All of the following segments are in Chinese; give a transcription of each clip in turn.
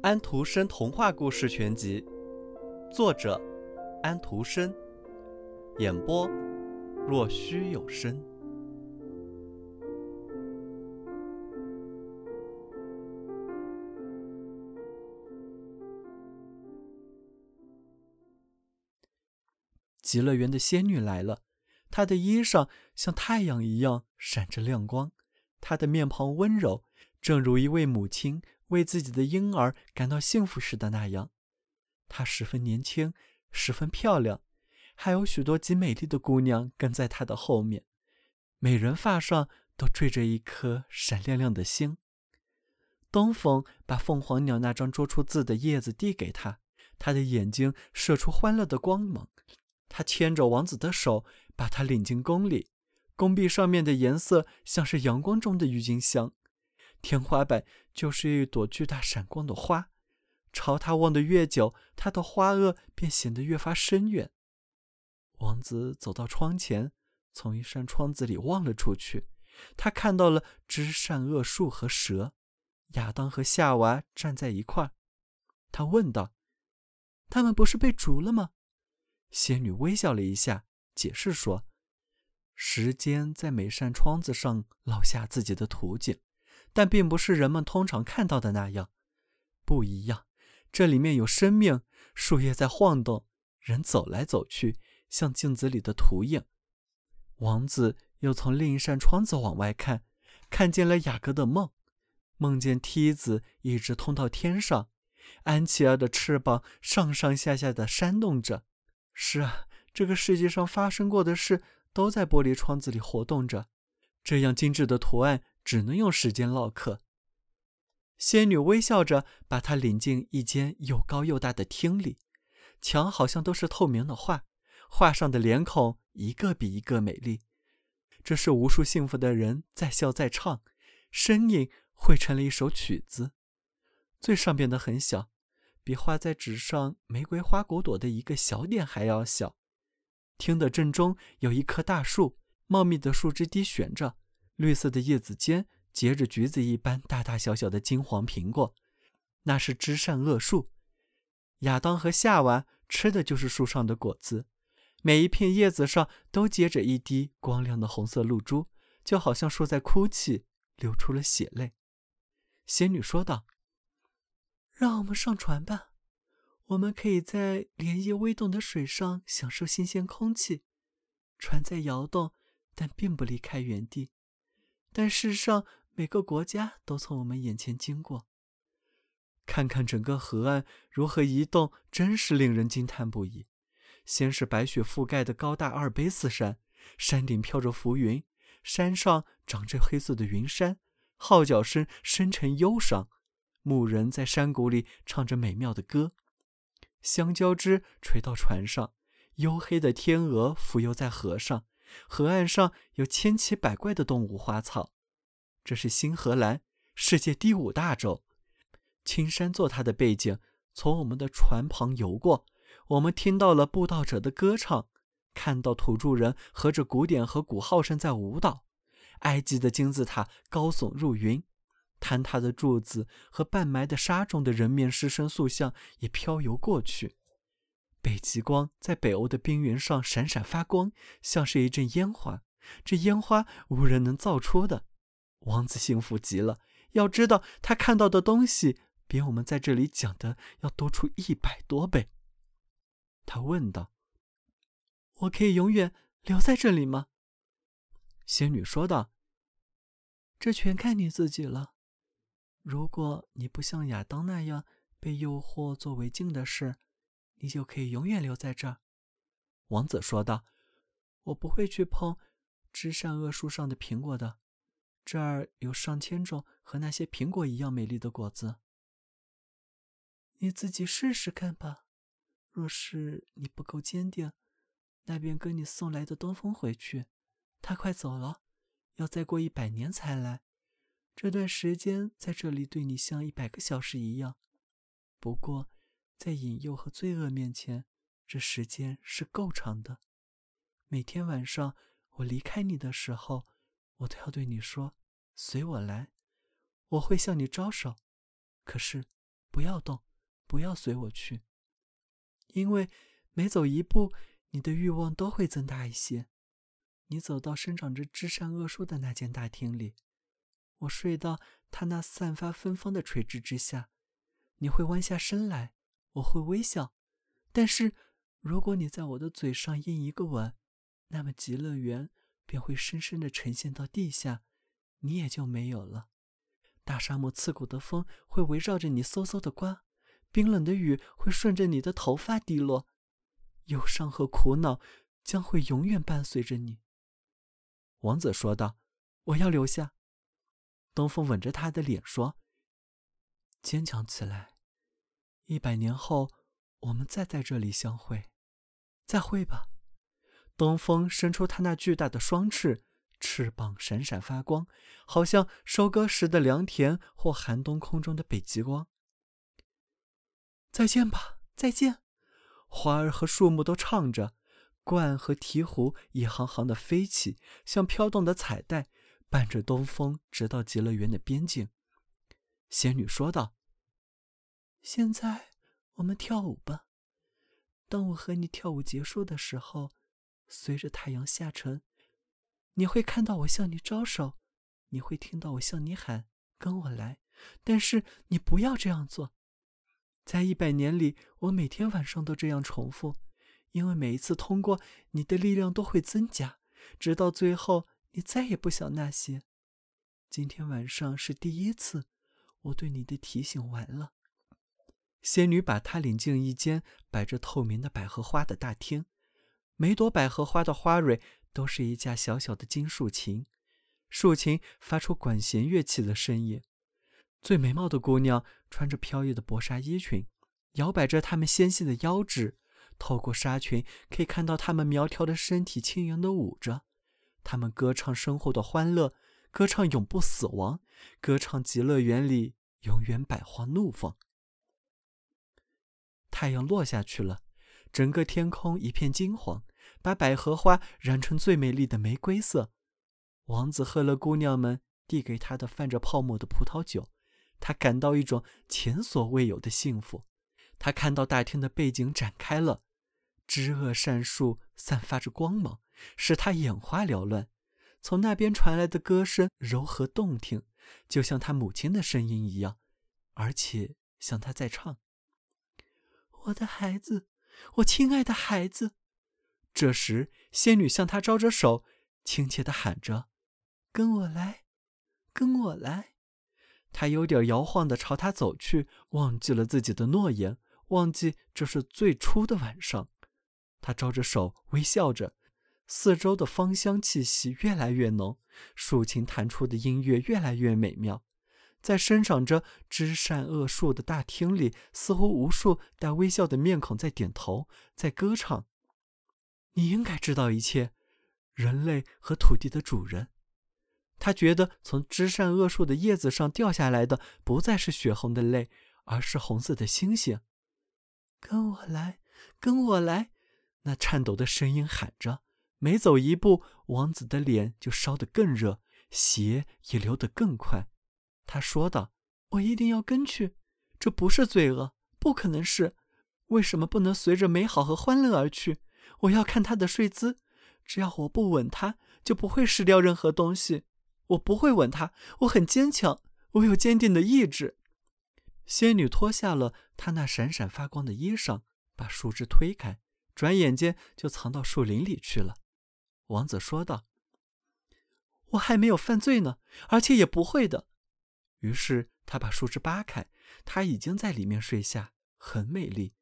安徒生童话故事全集，作者安徒生，演播若虚有声。极乐园的仙女来了，她的衣裳像太阳一样闪着亮光，她的面庞温柔，正如一位母亲。为自己的婴儿感到幸福时的那样，她十分年轻，十分漂亮，还有许多极美丽的姑娘跟在她的后面，每人发上都缀着一颗闪亮亮的星。东风把凤凰鸟那张捉出字的叶子递给她，她的眼睛射出欢乐的光芒。他牵着王子的手，把他领进宫里，宫壁上面的颜色像是阳光中的郁金香。天花板就是一朵巨大闪光的花，朝他望得越久，他的花萼便显得越发深远。王子走到窗前，从一扇窗子里望了出去，他看到了知善恶树和蛇，亚当和夏娃站在一块儿。他问道：“他们不是被逐了吗？”仙女微笑了一下，解释说：“时间在每扇窗子上烙下自己的图景。”但并不是人们通常看到的那样，不一样。这里面有生命，树叶在晃动，人走来走去，像镜子里的图影。王子又从另一扇窗子往外看，看见了雅各的梦，梦见梯子一直通到天上，安琪儿的翅膀上上下下的扇动着。是啊，这个世界上发生过的事都在玻璃窗子里活动着。这样精致的图案。只能用时间唠嗑。仙女微笑着把他领进一间又高又大的厅里，墙好像都是透明的画，画上的脸孔一个比一个美丽。这是无数幸福的人在笑在唱，声音汇成了一首曲子。最上边的很小，比画在纸上玫瑰花骨朵的一个小点还要小。厅的正中有一棵大树，茂密的树枝低悬着。绿色的叶子间结着橘子一般大大小小的金黄苹果，那是知善恶树。亚当和夏娃吃的就是树上的果子，每一片叶子上都结着一滴光亮的红色露珠，就好像树在哭泣，流出了血泪。仙女说道：“让我们上船吧，我们可以在涟漪微动的水上享受新鲜空气。船在摇动，但并不离开原地。”但世上每个国家都从我们眼前经过。看看整个河岸如何移动，真是令人惊叹不已。先是白雪覆盖的高大阿尔卑斯山，山顶飘着浮云，山上长着黑色的云杉，号角声深沉忧伤。牧人在山谷里唱着美妙的歌。香蕉枝垂到船上，黝黑的天鹅浮游在河上。河岸上有千奇百怪的动物、花草。这是新荷兰，世界第五大洲。青山做它的背景，从我们的船旁游过。我们听到了布道者的歌唱，看到土著人合着鼓点和鼓号声在舞蹈。埃及的金字塔高耸入云，坍塌的柱子和半埋的沙中的人面狮身塑像也飘游过去。北极光在北欧的冰原上闪闪发光，像是一阵烟花。这烟花无人能造出的。王子幸福极了。要知道，他看到的东西比我们在这里讲的要多出一百多倍。他问道：“我可以永远留在这里吗？”仙女说道：“这全看你自己了。如果你不像亚当那样被诱惑做违禁的事。”你就可以永远留在这儿，王子说道：“我不会去碰知善恶树上的苹果的，这儿有上千种和那些苹果一样美丽的果子。你自己试试看吧。若是你不够坚定，那便跟你送来的东风回去，他快走了，要再过一百年才来。这段时间在这里对你像一百个小时一样。不过。”在引诱和罪恶面前，这时间是够长的。每天晚上我离开你的时候，我都要对你说随我来，我会向你招手。可是，不要动，不要随我去，因为每走一步，你的欲望都会增大一些。你走到生长着枝善恶树的那间大厅里，我睡到他那散发芬芳的垂直之下，你会弯下身来，我会微笑。但是，如果你在我的嘴上印一个吻，那么极乐园便会深深的沉陷到地下，你也就没有了。大沙漠刺骨的风会围绕着你嗖嗖的刮，冰冷的雨会顺着你的头发滴落，忧伤和苦恼将会永远伴随着你。王子说道：“我要留下。”东风吻着他的脸说：“坚强起来，一百年后我们再在这里相会。再会吧。”东风伸出他那巨大的双翅，翅膀闪闪发光，好像收割时的良田或寒冬空中的北极光。再见吧，再见！花儿和树木都唱着。鹳和鹈鹕一行行的飞起，像飘动的彩带，伴着东风，直到极乐园的边境。仙女说道：“现在我们跳舞吧。当我和你跳舞结束的时候，随着太阳下沉，你会看到我向你招手，你会听到我向你喊‘跟我来’。但是你不要这样做。在一百年里，我每天晚上都这样重复。”因为每一次通过，你的力量都会增加，直到最后，你再也不想那些。今天晚上是第一次，我对你的提醒完了。仙女把她领进一间摆着透明的百合花的大厅，每朵百合花的花蕊都是一架小小的金竖琴，竖琴发出管弦乐器的声音。最美貌的姑娘穿着飘逸的薄纱衣裙，摇摆着她们纤细的腰肢。透过纱裙，可以看到她们苗条的身体轻盈地舞着。他们歌唱生活的欢乐，歌唱永不死亡，歌唱极乐园里永远百花怒放。太阳落下去了，整个天空一片金黄，把百合花染成最美丽的玫瑰色。王子喝了姑娘们递给他的泛着泡沫的葡萄酒，他感到一种前所未有的幸福。他看到大厅的背景展开了。枝萼扇树，散发着光芒，使他眼花缭乱。从那边传来的歌声柔和动听，就像他母亲的声音一样，而且像他在唱：“我的孩子，我亲爱的孩子。”这时，仙女向他招着手，亲切地喊着：“跟我来，跟我来。”他有点摇晃地朝他走去，忘记了自己的诺言，忘记这是最初的晚上。他招着手，微笑着，四周的芳香气息越来越浓，竖琴弹出的音乐越来越美妙。在生长着枝善恶树的大厅里，似乎无数带微笑的面孔在点头，在歌唱。你应该知道一切，人类和土地的主人。他觉得从枝善恶树的叶子上掉下来的不再是血红的泪，而是红色的星星。跟我来，跟我来。那颤抖的声音喊着，每走一步，王子的脸就烧得更热，血也流得更快。他说道：“我一定要跟去，这不是罪恶，不可能是。为什么不能随着美好和欢乐而去？我要看他的睡姿，只要我不吻他，就不会失掉任何东西。我不会吻他，我很坚强，我有坚定的意志。”仙女脱下了她那闪闪发光的衣裳，把树枝推开。转眼间就藏到树林里去了，王子说道：“我还没有犯罪呢，而且也不会的。”于是他把树枝扒开，他已经在里面睡下，很美丽，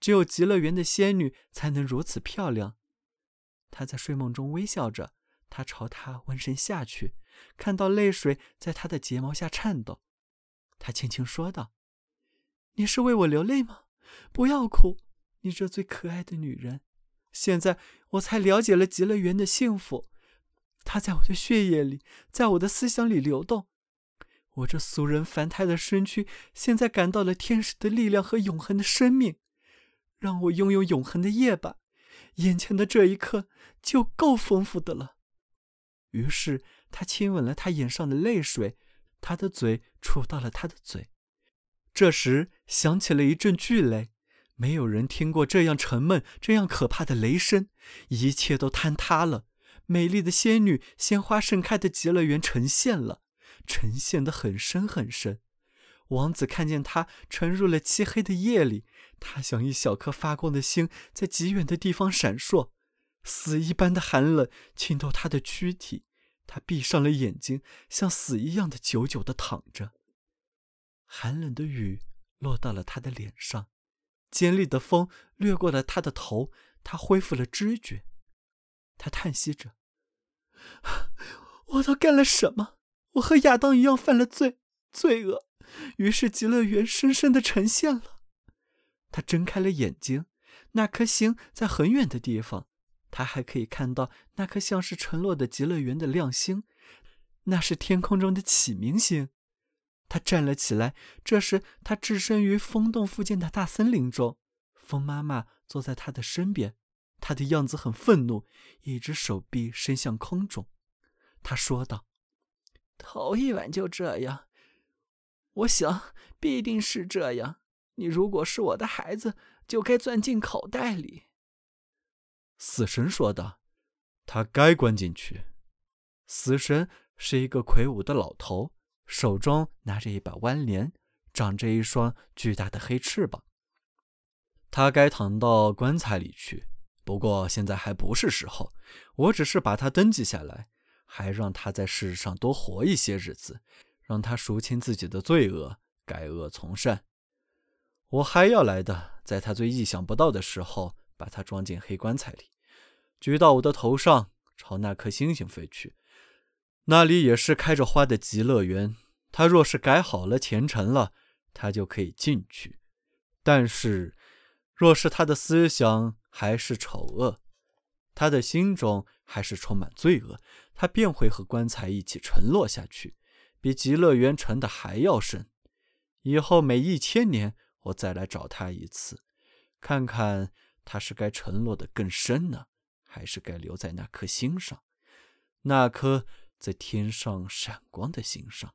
只有极乐园的仙女才能如此漂亮。他在睡梦中微笑着，他朝他温身下去，看到泪水在他的睫毛下颤抖，他轻轻说道：“你是为我流泪吗？不要哭。”你这最可爱的女人，现在我才了解了极乐园的幸福。它在我的血液里，在我的思想里流动。我这俗人凡胎的身躯，现在感到了天使的力量和永恒的生命。让我拥有永恒的夜吧，眼前的这一刻就够丰富的了。于是他亲吻了他眼上的泪水，他的嘴触到了他的嘴。这时响起了一阵巨雷，没有人听过这样沉闷、这样可怕的雷声，一切都坍塌了。美丽的仙女鲜花盛开的极乐园呈现了，呈现的很深很深。王子看见她沉入了漆黑的夜里，她像一小颗发光的星，在极远的地方闪烁。死一般的寒冷浸透他的躯体，他闭上了眼睛，像死一样的久久的躺着。寒冷的雨落到了他的脸上，尖利的风掠过了他的头，他恢复了知觉。他叹息着：“我都干了什么？我和亚当一样犯了罪，罪恶。”于是极乐园深深的呈现了。他睁开了眼睛，那颗星在很远的地方。他还可以看到那颗像是沉落的极乐园的亮星，那是天空中的启明星。他站了起来。这时，他置身于风洞附近的大森林中，风妈妈坐在他的身边，他的样子很愤怒，一只手臂伸向空中。他说道：“头一晚就这样，我想必定是这样。你如果是我的孩子，就该钻进口袋里。”死神说道：“他该关进去。”死神是一个魁梧的老头，手中拿着一把弯镰，长着一双巨大的黑翅膀。他该躺到棺材里去，不过现在还不是时候。我只是把他登记下来，还让他在世上多活一些日子，让他赎清自己的罪恶，改恶从善。我还要来的，在他最意想不到的时候。把它装进黑棺材里，举到我的头上，朝那颗星星飞去。那里也是开着花的极乐园。他若是改好了、虔诚了，他就可以进去；但是，若是他的思想还是丑恶，他的心中还是充满罪恶，他便会和棺材一起沉落下去，比极乐园沉的还要深。以后每一千年，我再来找他一次，看看。他是该沉落的更深呢，还是该留在那颗星上，那颗在天上闪光的星上？